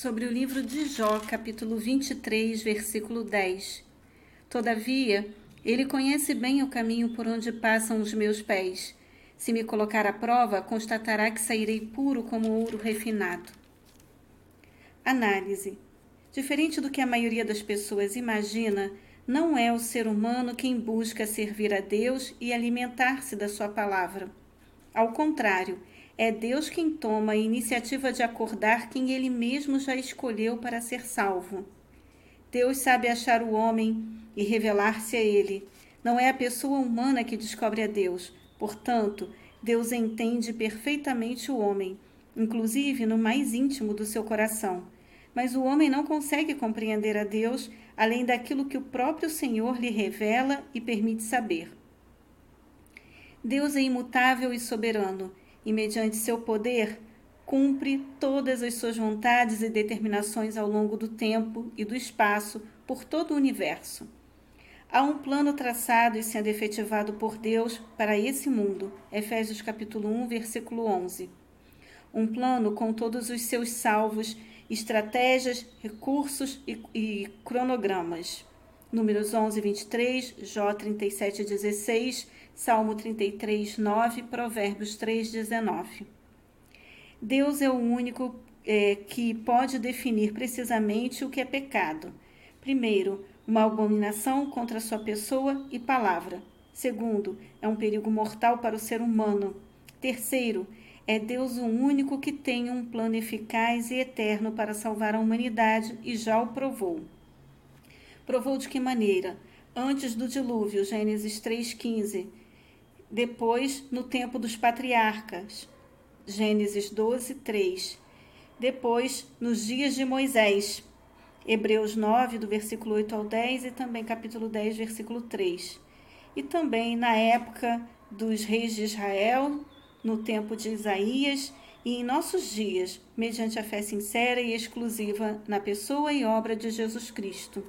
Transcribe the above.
sobre o livro de Jó, capítulo 23, versículo 10. Todavia, ele conhece bem o caminho por onde passam os meus pés. Se me colocar à prova, constatará que sairei puro como ouro refinado. Análise. Diferente do que a maioria das pessoas imagina, não é o ser humano quem busca servir a Deus e alimentar-se da sua palavra. Ao contrário, é Deus quem toma a iniciativa de acordar quem ele mesmo já escolheu para ser salvo. Deus sabe achar o homem e revelar-se a ele. Não é a pessoa humana que descobre a Deus. Portanto, Deus entende perfeitamente o homem, inclusive no mais íntimo do seu coração. Mas o homem não consegue compreender a Deus além daquilo que o próprio Senhor lhe revela e permite saber. Deus é imutável e soberano e, mediante seu poder, cumpre todas as suas vontades e determinações ao longo do tempo e do espaço por todo o universo. Há um plano traçado e sendo efetivado por Deus para esse mundo. Efésios capítulo 1, versículo 11. Um plano com todos os seus salvos, estratégias, recursos e, e cronogramas. Números 11, 23, Jó 37, 16, Salmo 33, 9, Provérbios 3, 19. Deus é o único é, que pode definir precisamente o que é pecado. Primeiro, uma abominação contra sua pessoa e palavra. Segundo, é um perigo mortal para o ser humano. Terceiro, é Deus o único que tem um plano eficaz e eterno para salvar a humanidade e já o provou. Provou de que maneira? Antes do dilúvio, Gênesis 3,15 depois, no tempo dos patriarcas, Gênesis 12, 3. Depois, nos dias de Moisés, Hebreus 9, do versículo 8 ao 10 e também capítulo 10, versículo 3. E também na época dos reis de Israel, no tempo de Isaías e em nossos dias, mediante a fé sincera e exclusiva na pessoa e obra de Jesus Cristo.